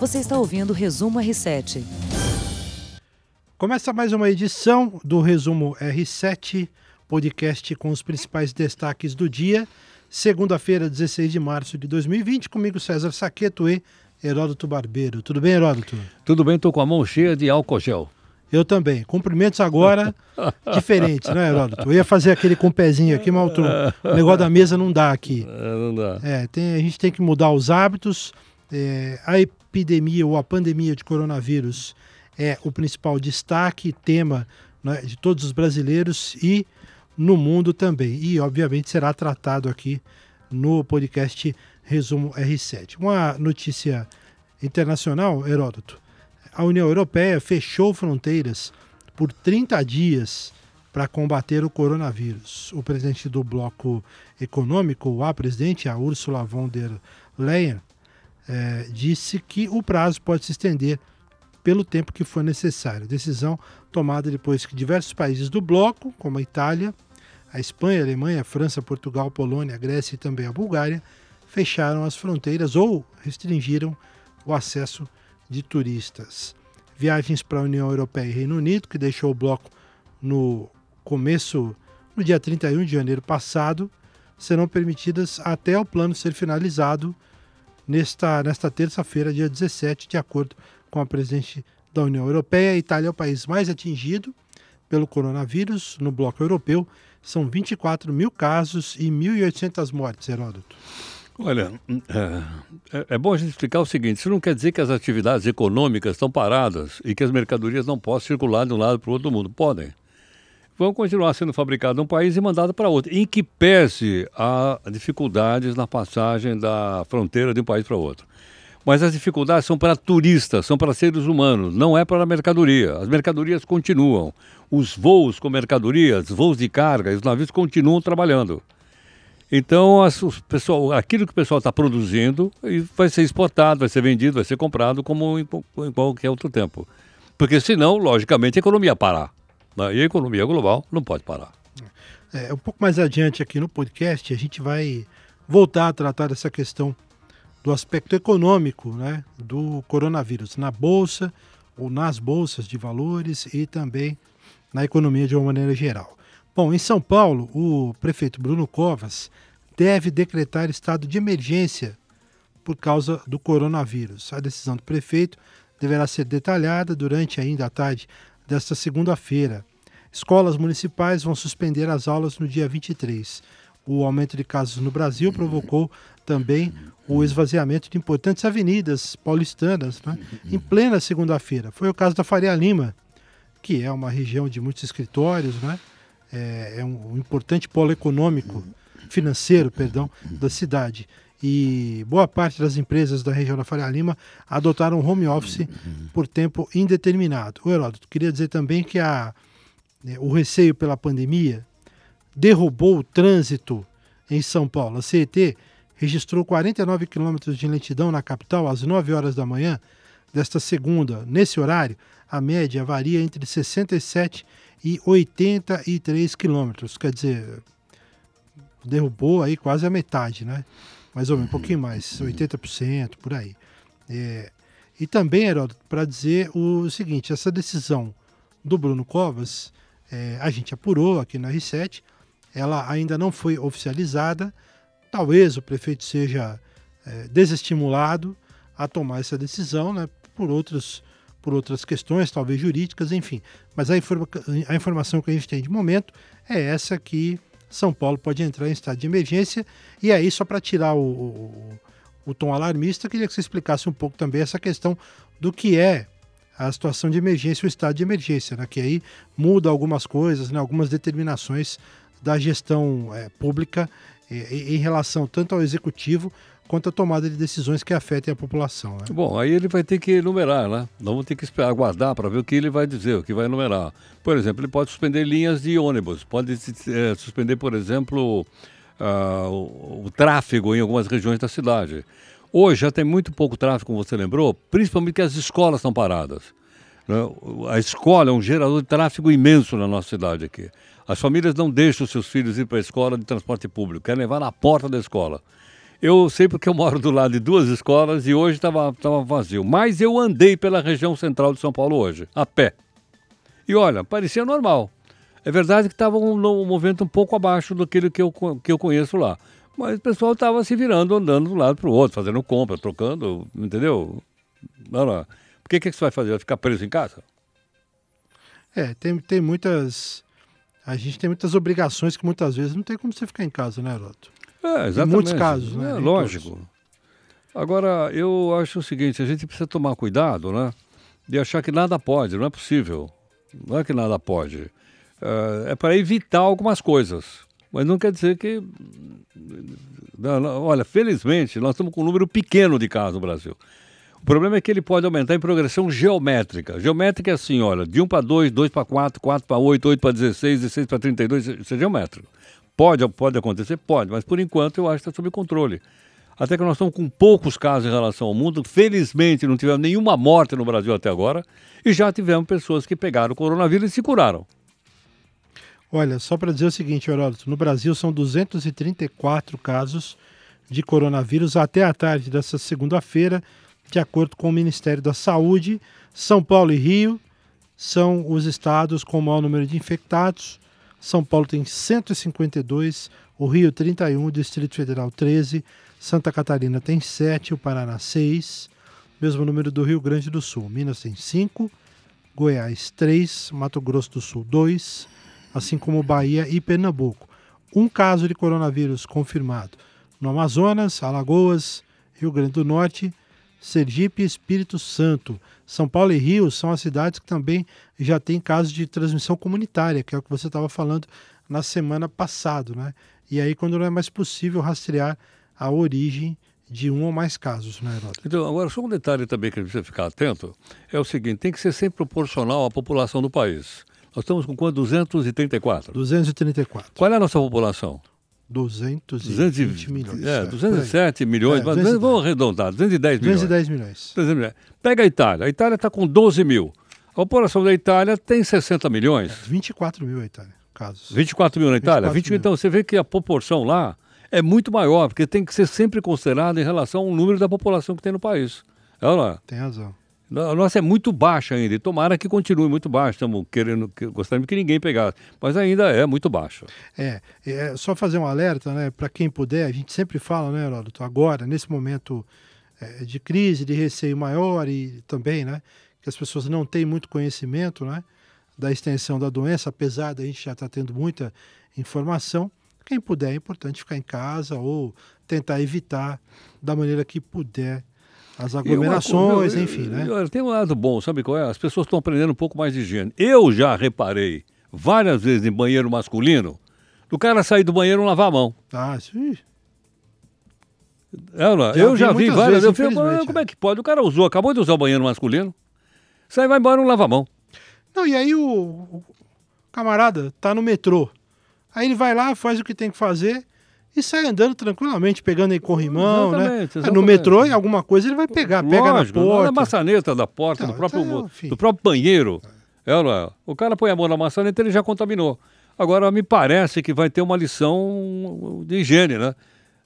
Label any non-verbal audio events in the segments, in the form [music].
Você está ouvindo o Resumo R7. Começa mais uma edição do Resumo R7, podcast com os principais destaques do dia. Segunda-feira, 16 de março de 2020, comigo César Saqueto e Heródoto Barbeiro. Tudo bem, Heródoto? Tudo bem, estou com a mão cheia de álcool gel. Eu também. Cumprimentos agora [laughs] diferentes, né, Heródoto? Eu ia fazer aquele com o pezinho aqui, mas o [laughs] negócio da mesa não dá aqui. É, não dá. É, tem, a gente tem que mudar os hábitos. É, a epidemia ou a pandemia de coronavírus é o principal destaque, tema né, de todos os brasileiros e no mundo também. E, obviamente, será tratado aqui no podcast Resumo R7. Uma notícia internacional, Heródoto. A União Europeia fechou fronteiras por 30 dias para combater o coronavírus. O presidente do bloco econômico, a presidente, a Ursula von der Leyen, eh, disse que o prazo pode se estender pelo tempo que for necessário. Decisão tomada depois que diversos países do bloco, como a Itália, a Espanha, a Alemanha, a França, Portugal, Polônia, a Grécia e também a Bulgária, fecharam as fronteiras ou restringiram o acesso de turistas. Viagens para a União Europeia e Reino Unido, que deixou o bloco no começo, no dia 31 de janeiro passado, serão permitidas até o plano ser finalizado nesta, nesta terça-feira, dia 17, de acordo com a presidente da União Europeia. A Itália é o país mais atingido pelo coronavírus no bloco europeu. São 24 mil casos e 1.800 mortes, Heródoto. Olha, é, é, bom a gente explicar o seguinte: isso não quer dizer que as atividades econômicas estão paradas e que as mercadorias não possam circular de um lado para o outro do mundo. Podem. Vão continuar sendo fabricadas num país e mandadas para outro, em que pese há dificuldades na passagem da fronteira de um país para outro. Mas as dificuldades são para turistas, são para seres humanos, não é para a mercadoria. As mercadorias continuam. Os voos com mercadorias, voos de carga, os navios continuam trabalhando. Então, as, pessoal, aquilo que o pessoal está produzindo vai ser exportado, vai ser vendido, vai ser comprado como em, em qualquer outro tempo. Porque senão, logicamente, a economia parar. Né? E a economia global não pode parar. É, um pouco mais adiante aqui no podcast, a gente vai voltar a tratar dessa questão do aspecto econômico né, do coronavírus na bolsa ou nas bolsas de valores e também na economia de uma maneira geral. Bom, em São Paulo, o prefeito Bruno Covas deve decretar estado de emergência por causa do coronavírus. A decisão do prefeito deverá ser detalhada durante ainda a tarde desta segunda-feira. Escolas municipais vão suspender as aulas no dia 23. O aumento de casos no Brasil provocou também o esvaziamento de importantes avenidas paulistanas né, em plena segunda-feira. Foi o caso da Faria Lima, que é uma região de muitos escritórios, né? é, é um, importante polo econômico, financeiro, perdão, da cidade. E boa parte das empresas da região da Faria Lima adotaram home office por tempo indeterminado. O Heródoto, queria dizer também que a, né, o receio pela pandemia derrubou o trânsito em São Paulo. A CET registrou 49 quilômetros de lentidão na capital às 9 horas da manhã desta segunda. Nesse horário, a média varia entre 67 e 83 quilômetros. Quer dizer, derrubou aí quase a metade, né? Mais ou menos, um pouquinho mais, 80% por aí. É, e também, Heródoto, para dizer o seguinte: essa decisão do Bruno Covas, é, a gente apurou aqui na R7, ela ainda não foi oficializada. Talvez o prefeito seja é, desestimulado a tomar essa decisão, né, por outros por outras questões, talvez jurídicas, enfim. Mas a, informa a informação que a gente tem de momento é essa que São Paulo pode entrar em estado de emergência. E aí, só para tirar o, o, o tom alarmista, queria que você explicasse um pouco também essa questão do que é a situação de emergência, o estado de emergência, né? que aí muda algumas coisas, né? algumas determinações da gestão é, pública é, em relação tanto ao executivo quanto à tomada de decisões que afetem a população. Né? Bom, aí ele vai ter que enumerar, né? Nós vamos ter que esperar, aguardar para ver o que ele vai dizer, o que vai enumerar. Por exemplo, ele pode suspender linhas de ônibus, pode é, suspender, por exemplo, uh, o, o tráfego em algumas regiões da cidade. Hoje já tem muito pouco tráfego, como você lembrou, principalmente que as escolas estão paradas. Né? A escola é um gerador de tráfego imenso na nossa cidade aqui. As famílias não deixam seus filhos ir para a escola de transporte público, querem levar na porta da escola. Eu sei porque eu moro do lado de duas escolas e hoje estava vazio. Mas eu andei pela região central de São Paulo hoje, a pé. E olha, parecia normal. É verdade que estava um, um movimento um pouco abaixo daquele que eu, que eu conheço lá. Mas o pessoal estava se virando, andando de um lado para o outro, fazendo compra, trocando, entendeu? Não, não. Por que, que você vai fazer? Vai ficar preso em casa? É, tem, tem muitas. A gente tem muitas obrigações que muitas vezes não tem como você ficar em casa, né, Heroto? É, exatamente. Em muitos casos, né? É, lógico. Agora, eu acho o seguinte: a gente precisa tomar cuidado, né? De achar que nada pode, não é possível. Não é que nada pode. É, é para evitar algumas coisas. Mas não quer dizer que. Não, olha, felizmente, nós estamos com um número pequeno de casos no Brasil. O problema é que ele pode aumentar em progressão geométrica. Geométrica é assim, olha, de 1 para 2, 2 para 4, 4 para 8, 8 para 16, 16 para 32, isso é geométrico. Pode, pode acontecer? Pode, mas por enquanto eu acho que está sob controle. Até que nós estamos com poucos casos em relação ao mundo. Felizmente não tivemos nenhuma morte no Brasil até agora. E já tivemos pessoas que pegaram o coronavírus e se curaram. Olha, só para dizer o seguinte, Heródoto, no Brasil são 234 casos de coronavírus até a tarde dessa segunda-feira, de acordo com o Ministério da Saúde. São Paulo e Rio são os estados com o maior número de infectados. São Paulo tem 152, o Rio 31, o Distrito Federal 13, Santa Catarina tem 7, o Paraná 6, mesmo número do Rio Grande do Sul. Minas tem 5, Goiás 3, Mato Grosso do Sul 2, assim como Bahia e Pernambuco. Um caso de coronavírus confirmado no Amazonas, Alagoas, Rio Grande do Norte, Sergipe e Espírito Santo. São Paulo e Rio são as cidades que também já têm casos de transmissão comunitária, que é o que você estava falando na semana passada, né? E aí quando não é mais possível rastrear a origem de um ou mais casos, né, Heródoto? Então, agora, só um detalhe também que a gente precisa ficar atento, é o seguinte, tem que ser sempre proporcional à população do país. Nós estamos com quanto? 234? 234. Qual é a nossa população? 220 200, milhões. É, 207 milhões, é, 210. vamos arredondar, 210 milhões. 210 milhões. 210 milhões. Pega a Itália, a Itália está com 12 mil. A população da Itália tem 60 milhões. É, 24 mil a Itália, casos. 24 mil na Itália? 20, mil. Então você vê que a proporção lá é muito maior, porque tem que ser sempre considerado em relação ao número da população que tem no país. É é? Tem razão. A nossa é muito baixa ainda, e tomara que continue muito baixa. Estamos querendo, gostaríamos que ninguém pegasse, mas ainda é muito baixa. É, é só fazer um alerta, né, para quem puder, a gente sempre fala, né, Heródoto, agora, nesse momento é, de crise, de receio maior e também, né, que as pessoas não têm muito conhecimento, né, da extensão da doença, apesar da gente já estar tá tendo muita informação. Quem puder, é importante ficar em casa ou tentar evitar da maneira que puder as aglomerações, uma, enfim, né? Tem um lado bom, sabe qual é? As pessoas estão aprendendo um pouco mais de higiene. Eu já reparei várias vezes em banheiro masculino, do cara sair do banheiro e lavar a mão. Ah, sim. É, não, já eu já vi várias vezes. Eu falei, como é que pode? O cara usou, acabou de usar o banheiro masculino, sai vai embora e não lava a mão. Não, e aí o, o camarada tá no metrô. Aí ele vai lá, faz o que tem que fazer e sai andando tranquilamente, pegando aí corrimão, né? exatamente, né? Exatamente. No metrô, em alguma coisa, ele vai pegar, Lógico, pega na porta. Na maçaneta da porta, do, próprio, então, do próprio banheiro. É, é? O cara põe a mão na maçaneta ele já contaminou. Agora, me parece que vai ter uma lição de higiene, né?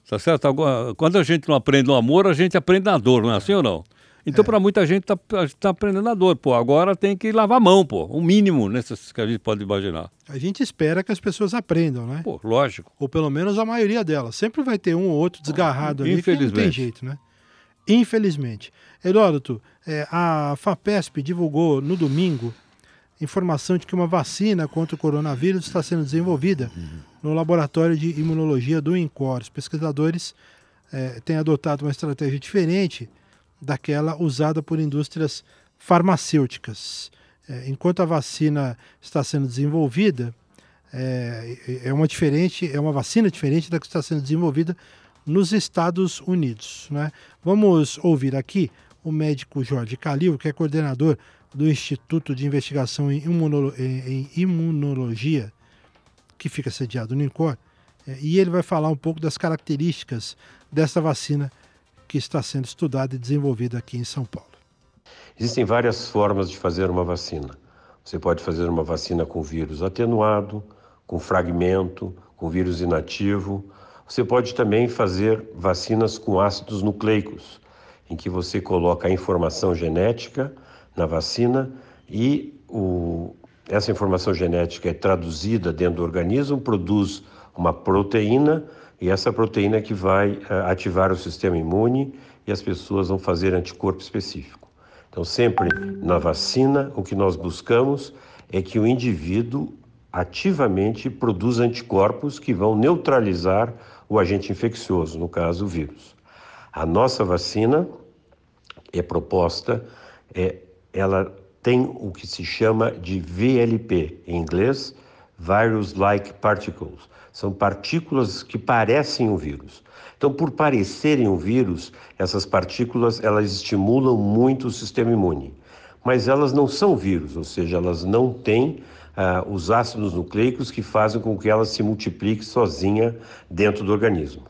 Tá certo? Agora, quando a gente não aprende no amor, a gente aprende na dor, não é assim ou não? Então, é. para muita gente, tá, tá aprendendo a dor. Pô, agora tem que lavar a mão, pô. O mínimo nessas que a gente pode imaginar. A gente espera que as pessoas aprendam, né? Pô, lógico. Ou pelo menos a maioria delas. Sempre vai ter um ou outro desgarrado ali que não tem jeito, né? Infelizmente. Heródoto, é, a FAPESP divulgou no domingo informação de que uma vacina contra o coronavírus está sendo desenvolvida no laboratório de imunologia do INCOR. Os pesquisadores é, têm adotado uma estratégia diferente daquela usada por indústrias farmacêuticas. É, enquanto a vacina está sendo desenvolvida, é, é, uma diferente, é uma vacina diferente da que está sendo desenvolvida nos Estados Unidos. Né? Vamos ouvir aqui o médico Jorge Calil, que é coordenador do Instituto de Investigação em, Imunolo em Imunologia, que fica sediado no INCOR, é, e ele vai falar um pouco das características dessa vacina que está sendo estudada e desenvolvida aqui em São Paulo. Existem várias formas de fazer uma vacina. Você pode fazer uma vacina com vírus atenuado, com fragmento, com vírus inativo, Você pode também fazer vacinas com ácidos nucleicos, em que você coloca a informação genética na vacina e o, essa informação genética é traduzida dentro do organismo, produz uma proteína e essa proteína é que vai uh, ativar o sistema imune e as pessoas vão fazer anticorpo específico. Então, sempre na vacina, o que nós buscamos é que o indivíduo ativamente produza anticorpos que vão neutralizar o agente infeccioso, no caso o vírus. A nossa vacina é proposta, é, ela tem o que se chama de VLP, em inglês, Virus-like Particles. São partículas que parecem um vírus. Então, por parecerem um vírus, essas partículas elas estimulam muito o sistema imune. Mas elas não são vírus, ou seja, elas não têm ah, os ácidos nucleicos que fazem com que ela se multiplique sozinha dentro do organismo.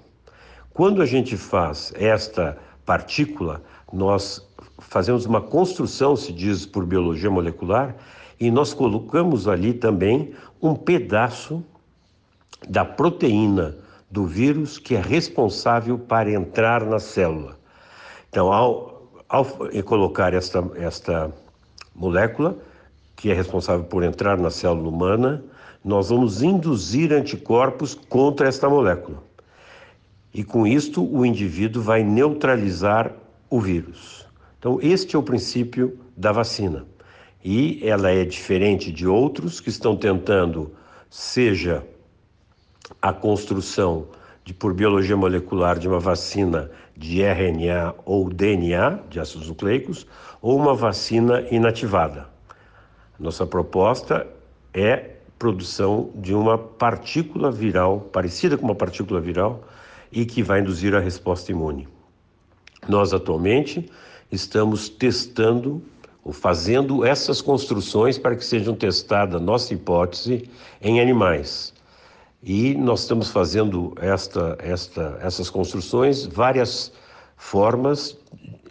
Quando a gente faz esta partícula, nós fazemos uma construção, se diz por biologia molecular, e nós colocamos ali também um pedaço da proteína do vírus que é responsável para entrar na célula. Então, ao, ao colocar esta, esta molécula, que é responsável por entrar na célula humana, nós vamos induzir anticorpos contra esta molécula. E com isto, o indivíduo vai neutralizar o vírus. Então, este é o princípio da vacina. E ela é diferente de outros que estão tentando, seja a construção de, por biologia molecular de uma vacina de RNA ou DNA, de ácidos nucleicos, ou uma vacina inativada. Nossa proposta é produção de uma partícula viral, parecida com uma partícula viral, e que vai induzir a resposta imune. Nós atualmente estamos testando ou fazendo essas construções para que sejam testadas nossa hipótese em animais. E nós estamos fazendo esta, esta, essas construções várias formas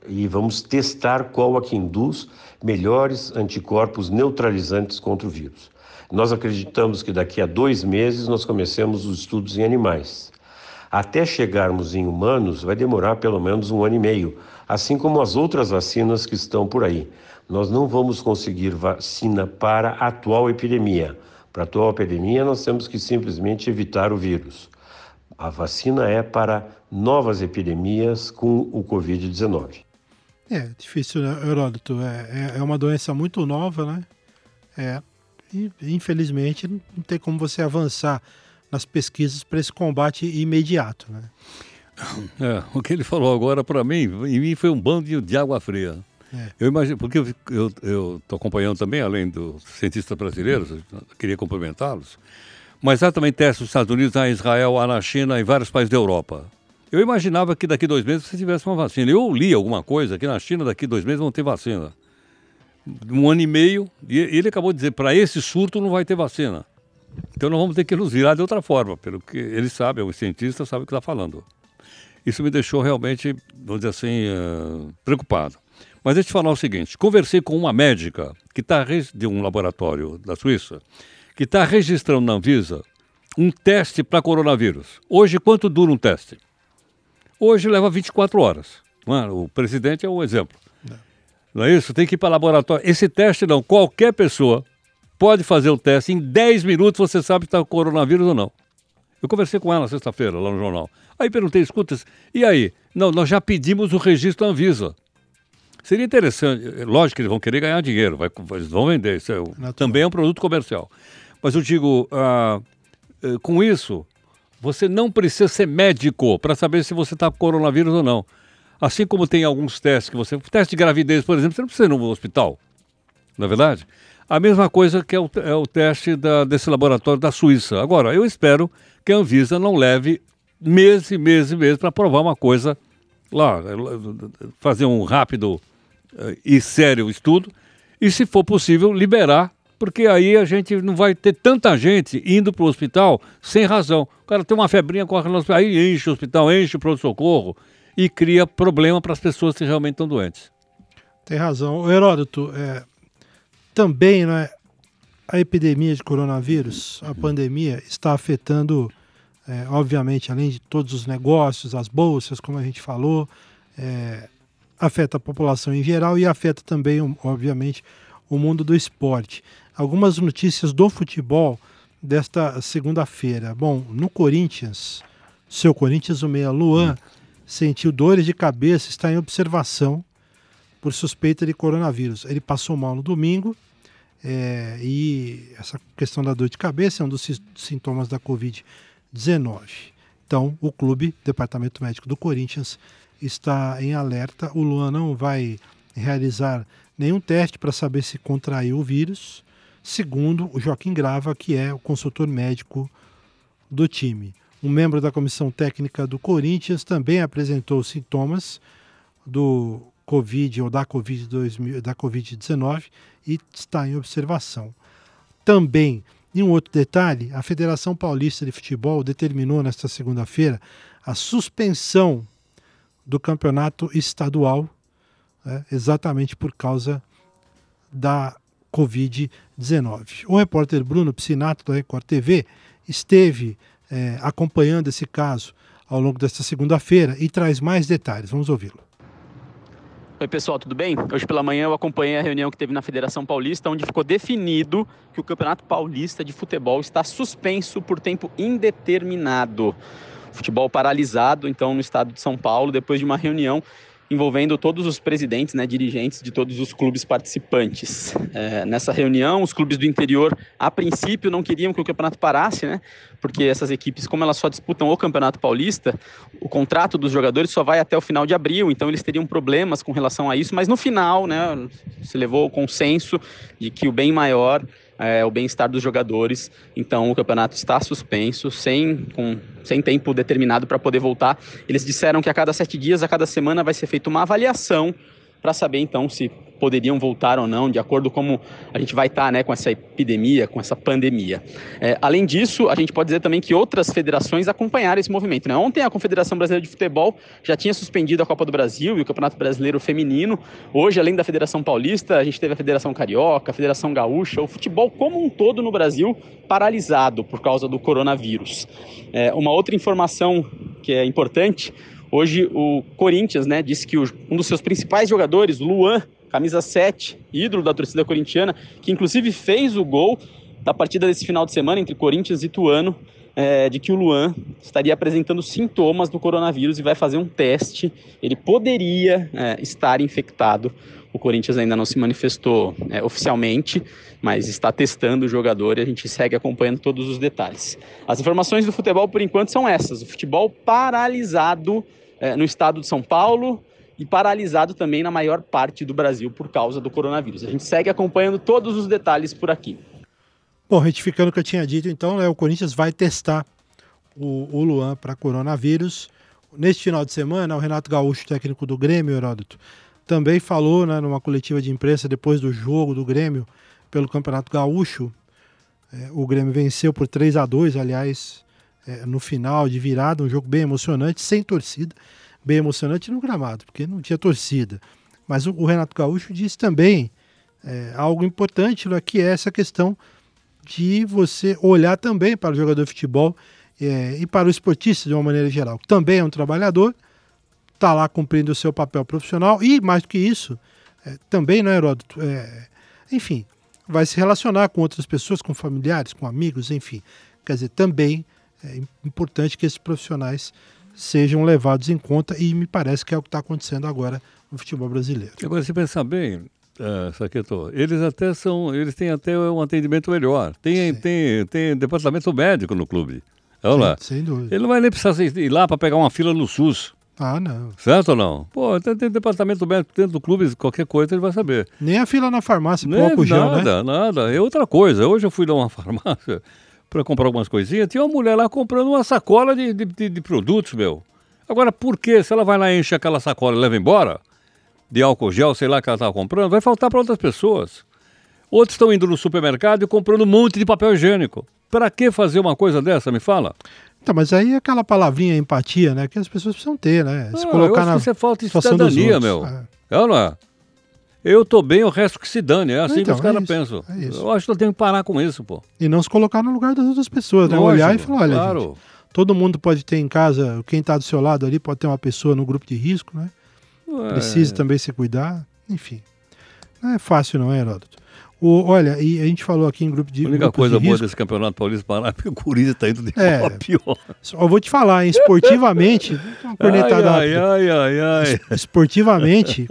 e vamos testar qual a que induz melhores anticorpos neutralizantes contra o vírus. Nós acreditamos que daqui a dois meses nós comecemos os estudos em animais. Até chegarmos em humanos vai demorar pelo menos um ano e meio, assim como as outras vacinas que estão por aí. Nós não vamos conseguir vacina para a atual epidemia. Para a atual epidemia, nós temos que simplesmente evitar o vírus. A vacina é para novas epidemias com o Covid-19. É difícil, né, Heródoto? É, é, é, uma doença muito nova, né? É, e infelizmente não tem como você avançar nas pesquisas para esse combate imediato, né? É, o que ele falou agora para mim, em mim foi um bando de água fria. É. Eu imagino, porque eu estou acompanhando também, além dos cientistas brasileiros, queria cumprimentá-los, mas há também testes nos Estados Unidos, em Israel, na China, em vários países da Europa. Eu imaginava que daqui dois meses você tivesse uma vacina. Eu li alguma coisa que na China daqui dois meses vão ter vacina. Um ano e meio, e ele acabou de dizer, para esse surto não vai ter vacina. Então nós vamos ter que nos virar de outra forma, pelo que ele sabe, o cientista sabe o que está falando. Isso me deixou realmente, vamos dizer assim, uh, preocupado. Mas deixa eu te falar o seguinte: conversei com uma médica que está de um laboratório da Suíça, que está registrando na Anvisa um teste para coronavírus. Hoje, quanto dura um teste? Hoje leva 24 horas. É? O presidente é um exemplo. Não. não é isso? Tem que ir para laboratório. Esse teste não, qualquer pessoa pode fazer o teste. Em 10 minutos você sabe se está coronavírus ou não. Eu conversei com ela sexta-feira lá no jornal. Aí perguntei, escuta, e aí? Não, nós já pedimos o registro Anvisa. Seria interessante, é, lógico que eles vão querer ganhar dinheiro, vai, eles vão vender, isso é, também é um produto comercial. Mas eu digo, ah, eh, com isso, você não precisa ser médico para saber se você está com coronavírus ou não. Assim como tem alguns testes que você. Teste de gravidez, por exemplo, você não precisa ir no hospital. Não é verdade? A mesma coisa que é o, é o teste da, desse laboratório da Suíça. Agora, eu espero que a Anvisa não leve meses meses meses para provar uma coisa lá, fazer um rápido e sério estudo e, se for possível, liberar porque aí a gente não vai ter tanta gente indo para o hospital sem razão. O cara tem uma febrinha, corre no hospital, aí enche o hospital, enche o pronto-socorro e cria problema para as pessoas que realmente estão doentes. Tem razão. O Heródoto, é, também né, a epidemia de coronavírus, a pandemia, está afetando é, obviamente, além de todos os negócios, as bolsas, como a gente falou, é, afeta a população em geral e afeta também, obviamente, o mundo do esporte. Algumas notícias do futebol desta segunda-feira. Bom, no Corinthians, seu Corinthians, o meia Luan, sentiu dores de cabeça, está em observação por suspeita de coronavírus. Ele passou mal no domingo é, e essa questão da dor de cabeça é um dos sintomas da Covid-19. Então, o clube, Departamento Médico do Corinthians, está em alerta. O Luan não vai realizar nenhum teste para saber se contraiu o vírus, segundo o Joaquim Grava, que é o consultor médico do time. Um membro da comissão técnica do Corinthians também apresentou sintomas do Covid ou da Covid-19 da COVID e está em observação. Também, em um outro detalhe, a Federação Paulista de Futebol determinou nesta segunda-feira a suspensão do campeonato estadual, né, exatamente por causa da Covid-19. O repórter Bruno Piscinato, da Record TV, esteve é, acompanhando esse caso ao longo desta segunda-feira e traz mais detalhes. Vamos ouvi-lo. Oi pessoal, tudo bem? Hoje pela manhã eu acompanhei a reunião que teve na Federação Paulista, onde ficou definido que o Campeonato Paulista de Futebol está suspenso por tempo indeterminado futebol paralisado, então, no estado de São Paulo, depois de uma reunião envolvendo todos os presidentes, né, dirigentes de todos os clubes participantes. É, nessa reunião, os clubes do interior, a princípio, não queriam que o campeonato parasse, né, porque essas equipes, como elas só disputam o Campeonato Paulista, o contrato dos jogadores só vai até o final de abril, então eles teriam problemas com relação a isso, mas no final, né, se levou o consenso de que o bem maior é, o bem-estar dos jogadores. Então o campeonato está suspenso, sem, com, sem tempo determinado para poder voltar. Eles disseram que a cada sete dias, a cada semana, vai ser feita uma avaliação para saber então se poderiam voltar ou não, de acordo com como a gente vai estar tá, né, com essa epidemia, com essa pandemia. É, além disso, a gente pode dizer também que outras federações acompanharam esse movimento. Né? Ontem a Confederação Brasileira de Futebol já tinha suspendido a Copa do Brasil e o Campeonato Brasileiro Feminino. Hoje, além da Federação Paulista, a gente teve a Federação Carioca, a Federação Gaúcha, o futebol como um todo no Brasil paralisado por causa do coronavírus. É, uma outra informação que é importante Hoje o Corinthians, né, disse que um dos seus principais jogadores, Luan, camisa 7, ídolo da torcida corintiana, que inclusive fez o gol da partida desse final de semana entre Corinthians e Tuano, é, de que o Luan estaria apresentando sintomas do coronavírus e vai fazer um teste. Ele poderia é, estar infectado. O Corinthians ainda não se manifestou é, oficialmente, mas está testando o jogador e a gente segue acompanhando todos os detalhes. As informações do futebol, por enquanto, são essas: o futebol paralisado é, no estado de São Paulo e paralisado também na maior parte do Brasil por causa do coronavírus. A gente segue acompanhando todos os detalhes por aqui. Bom, retificando o que eu tinha dito, então, né, o Corinthians vai testar o, o Luan para coronavírus. Neste final de semana, o Renato Gaúcho, técnico do Grêmio, Heródoto, também falou né, numa coletiva de imprensa depois do jogo do Grêmio pelo Campeonato Gaúcho. É, o Grêmio venceu por 3 a 2 aliás, é, no final de virada, um jogo bem emocionante, sem torcida, bem emocionante no gramado, porque não tinha torcida. Mas o, o Renato Gaúcho disse também é, algo importante, que é essa questão de você olhar também para o jogador de futebol é, e para o esportista de uma maneira geral, também é um trabalhador, está lá cumprindo o seu papel profissional e, mais do que isso, é, também, né, Heródoto? É, enfim, vai se relacionar com outras pessoas, com familiares, com amigos, enfim. Quer dizer, também é importante que esses profissionais sejam levados em conta e me parece que é o que está acontecendo agora no futebol brasileiro. Agora, se pensar bem, uh, Saqueto, eles até são, eles têm até um atendimento melhor. Tem, tem, tem departamento médico no clube. Olha lá. Sem dúvida. Ele não vai nem precisar ir lá para pegar uma fila no SUS. Ah, não. Certo ou não? Pô, tem, tem departamento médico dentro do clube, qualquer coisa ele vai saber. Nem a fila na farmácia, Nem, gel, nada, né? nada. É outra coisa. Hoje eu fui dar uma [laughs] farmácia para comprar algumas coisinhas, tinha uma mulher lá comprando uma sacola de, de, de, de produtos, meu. Agora, por que? Se ela vai lá e enche aquela sacola e leva embora, de álcool gel, sei lá que ela estava comprando, vai faltar para outras pessoas. Outros estão indo no supermercado e comprando um monte de papel higiênico. Para que fazer uma coisa dessa, me fala? Então, mas aí é aquela palavrinha empatia, né? Que as pessoas precisam ter, né? Se ah, colocar na isso é falta de cidadania, meu. É. é ou não é? Eu tô bem, o resto que se dane. É assim então, que os caras é pensam. É eu acho que eu tenho que parar com isso, pô. E não se colocar no lugar das outras pessoas, né? Olhar e falar, olha, claro. gente, Todo mundo pode ter em casa, quem está do seu lado ali pode ter uma pessoa no grupo de risco, né? É. Precisa também se cuidar, enfim. Não é fácil não, é, Heródoto? O, olha, e a gente falou aqui em grupo de A única coisa de boa risco, desse campeonato paulista parar é porque o Corinthians está indo de É. mal pior. Só vou te falar, hein, esportivamente, [laughs] uma cornetada Ai, rápida. ai, ai, ai. esportivamente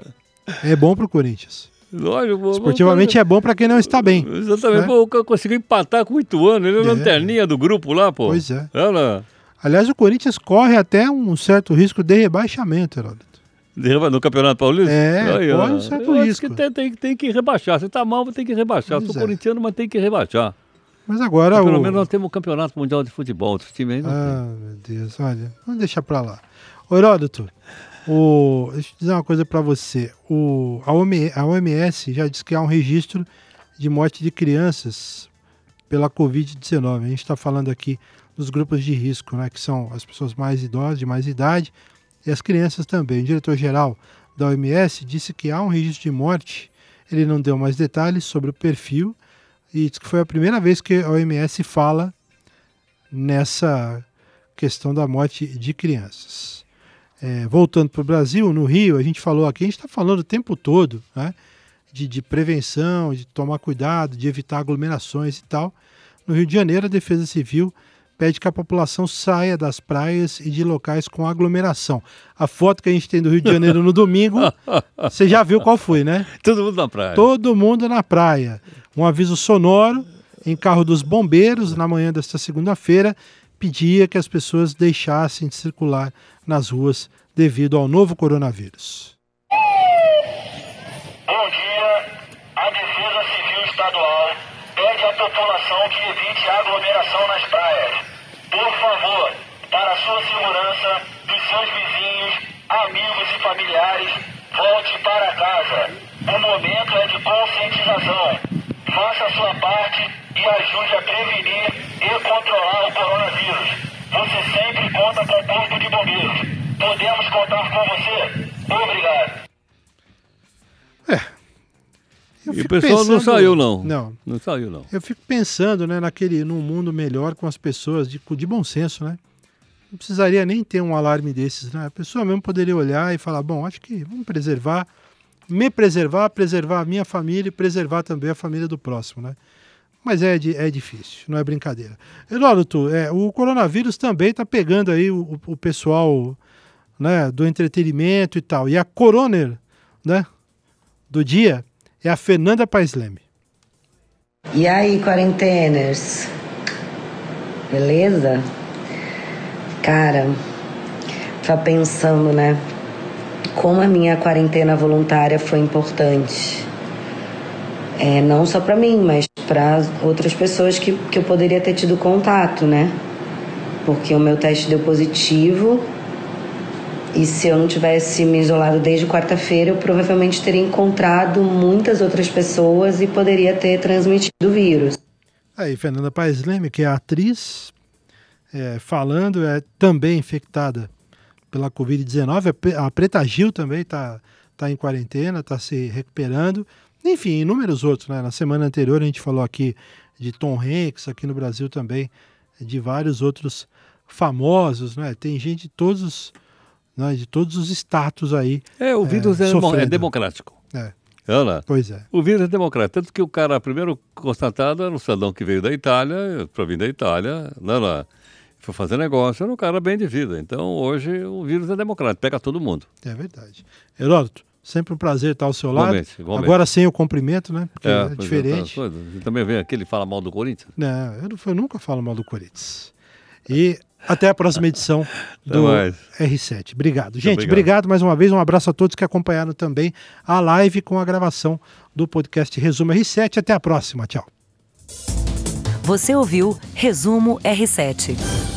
é bom pro Corinthians. Lógico, Esportivamente é bom para quem não está bem. Exatamente. né? Pô, o cara conseguiu empatar com oito anos. Ele é É. lanterninha do grupo lá, pô. Pois é. Ela, Aliás, o Corinthians corre até um certo risco de rebaixamento, Heródoto. no Campeonato Paulista? É, ó. corre um certo Eu acho risco. que tem, tem, tem que rebaixar. Se tá mal, tem que rebaixar. Pois Sou é. corintiano, mas tem que rebaixar. Mas agora Mas pelo o... menos nós temos o Campeonato Mundial de Futebol. Outros times aí não Ah, meu Deus, olha, vamos deixar pra lá. Ô, Heródoto, o... deixa eu dizer uma coisa pra você. O... A, OMS, a OMS já disse que há um registro de morte de crianças pela Covid-19. A gente está falando aqui dos grupos de risco, né, que são as pessoas mais idosas, de mais idade, e as crianças também. O diretor-geral da OMS disse que há um registro de morte. Ele não deu mais detalhes sobre o perfil e disse que foi a primeira vez que a OMS fala nessa questão da morte de crianças. É, voltando para o Brasil, no Rio, a gente falou aqui, a gente está falando o tempo todo né, de, de prevenção, de tomar cuidado, de evitar aglomerações e tal. No Rio de Janeiro, a Defesa Civil pede que a população saia das praias e de locais com aglomeração. A foto que a gente tem do Rio de Janeiro no domingo, [laughs] você já viu qual foi, né? Todo mundo na praia. Todo mundo na praia. Um aviso sonoro em carro dos bombeiros na manhã desta segunda-feira pedia que as pessoas deixassem de circular nas ruas devido ao novo coronavírus. Bom dia. A Defesa Civil Estadual pede à população que evite aglomeração nas praias. Por favor, para a sua segurança, dos seus vizinhos, amigos e familiares, volte para casa. O momento é de conscientização. Faça a sua parte e ajude a prevenir e controlar o coronavírus. O pessoal não pensando- saiu, não. Não. Não saiu, não. Eu fico pensando, né, naquele, num mundo melhor com as pessoas de, de bom senso, né? Não precisaria nem ter um alarme desses, né? A pessoa mesmo poderia olhar e falar, bom, acho que vamos preservar, me preservar, preservar a minha família e preservar também a família do próximo, né? Mas é, é difícil, não é brincadeira. Heródoto, é, o coronavírus também está pegando aí o, o- o pessoal né, do entretenimento e tal. E a coroner né, do dia é a Fernanda Paes Leme. E aí, quarenteners? Beleza? Cara, tá pensando, né? Como a minha quarentena voluntária foi importante. É, não só pra mim, mas pra outras pessoas que, que eu poderia ter tido contato, né? Porque o meu teste deu positivo. E se eu não tivesse me isolado desde quarta-feira, eu provavelmente teria encontrado muitas outras pessoas e poderia ter transmitido o vírus. Aí, Fernanda Paes Leme, que é atriz, é, falando, é também infectada pela Covid-19. A Pre- A Preta Gil também está tá em quarentena, está se recuperando. Enfim, inúmeros outros. Né? Na semana anterior a gente falou aqui de Tom Hanks, aqui no Brasil também, de vários outros famosos. Né? Tem gente de todos os, né, de todos os status aí. É, o vírus é, sofrendo. é democrático. É, lá. pois é. O vírus é democrático. Tanto que o cara primeiro constatado era um cidadão que veio da Itália, para vir da Itália, né, foi fazer negócio, era um cara bem de vida. Então, hoje, o vírus é democrático, pega todo mundo. É verdade. Heródoto, sempre um prazer estar ao seu lado. Igualmente, igualmente. Agora sem o cumprimento, né? Porque é, pois diferente. tá, coisa. E também vem aqui, ele fala mal do Corinthians. Não, eu, não- eu nunca falo mal do Corinthians. E até a próxima edição do mais. R7. Obrigado. Gente, obrigado. obrigado mais uma vez. Um abraço a todos que acompanharam também a live com a gravação do podcast Resumo R7. Até a próxima. Tchau. Você ouviu Resumo R7.